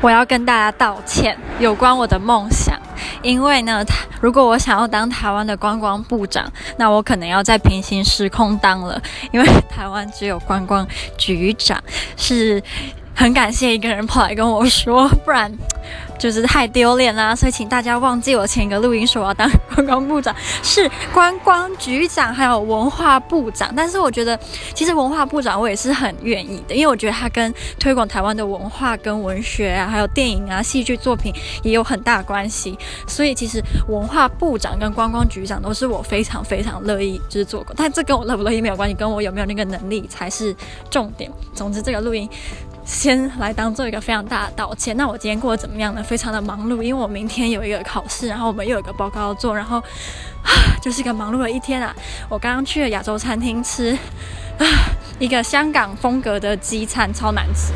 我要跟大家道歉，有关我的梦想。因为呢，如果我想要当台湾的观光部长，那我可能要在平行时空当了，因为台湾只有观光局长。是很感谢一个人跑来跟我说，不然。就是太丢脸啦，所以请大家忘记我前一个录音说我要当观光部长，是观光局长，还有文化部长。但是我觉得，其实文化部长我也是很愿意的，因为我觉得他跟推广台湾的文化、跟文学啊，还有电影啊、戏剧作品也有很大关系。所以其实文化部长跟观光局长都是我非常非常乐意就是做过，但这跟我乐不乐意没有关系，跟我有没有那个能力才是重点。总之，这个录音。先来当做一个非常大的道歉。那我今天过得怎么样呢？非常的忙碌，因为我明天有一个考试，然后我们又有一个报告要做，然后 啊，就是一个忙碌的一天啊。我刚刚去了亚洲餐厅吃啊，一个香港风格的鸡餐，超难吃。